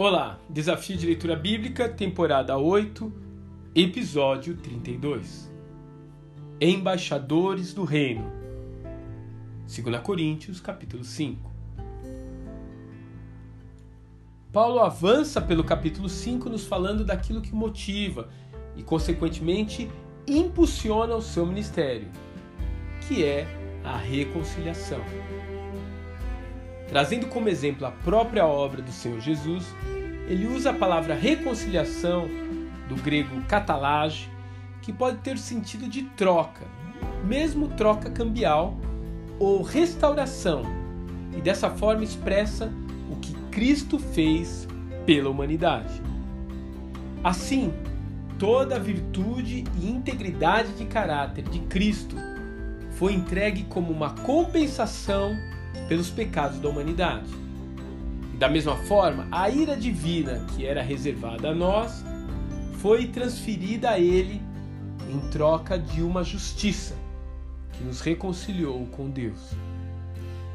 Olá, Desafio de Leitura Bíblica, temporada 8, episódio 32. Embaixadores do Reino. 2 Coríntios, capítulo 5. Paulo avança pelo capítulo 5 nos falando daquilo que motiva e, consequentemente, impulsiona o seu ministério, que é a reconciliação. Trazendo como exemplo a própria obra do Senhor Jesus, ele usa a palavra reconciliação, do grego catalage, que pode ter sentido de troca, mesmo troca cambial, ou restauração, e dessa forma expressa o que Cristo fez pela humanidade. Assim, toda a virtude e integridade de caráter de Cristo foi entregue como uma compensação pelos pecados da humanidade. Da mesma forma, a ira divina que era reservada a nós foi transferida a ele em troca de uma justiça que nos reconciliou com Deus.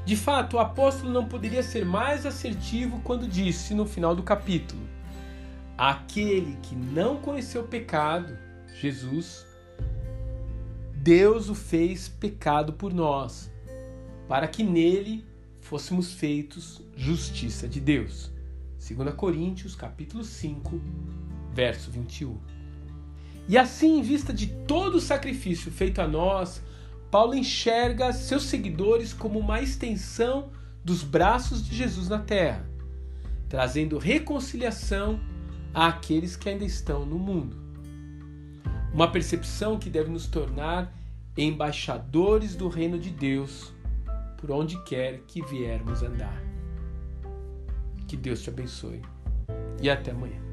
De fato, o apóstolo não poderia ser mais assertivo quando disse no final do capítulo: Aquele que não conheceu pecado, Jesus, Deus o fez pecado por nós, para que nele fôssemos feitos justiça de Deus. 2 Coríntios, capítulo 5, verso 21. E assim, em vista de todo o sacrifício feito a nós, Paulo enxerga seus seguidores como uma extensão dos braços de Jesus na terra, trazendo reconciliação àqueles que ainda estão no mundo. Uma percepção que deve nos tornar embaixadores do reino de Deus por onde quer que viermos andar. Que Deus te abençoe e até amanhã.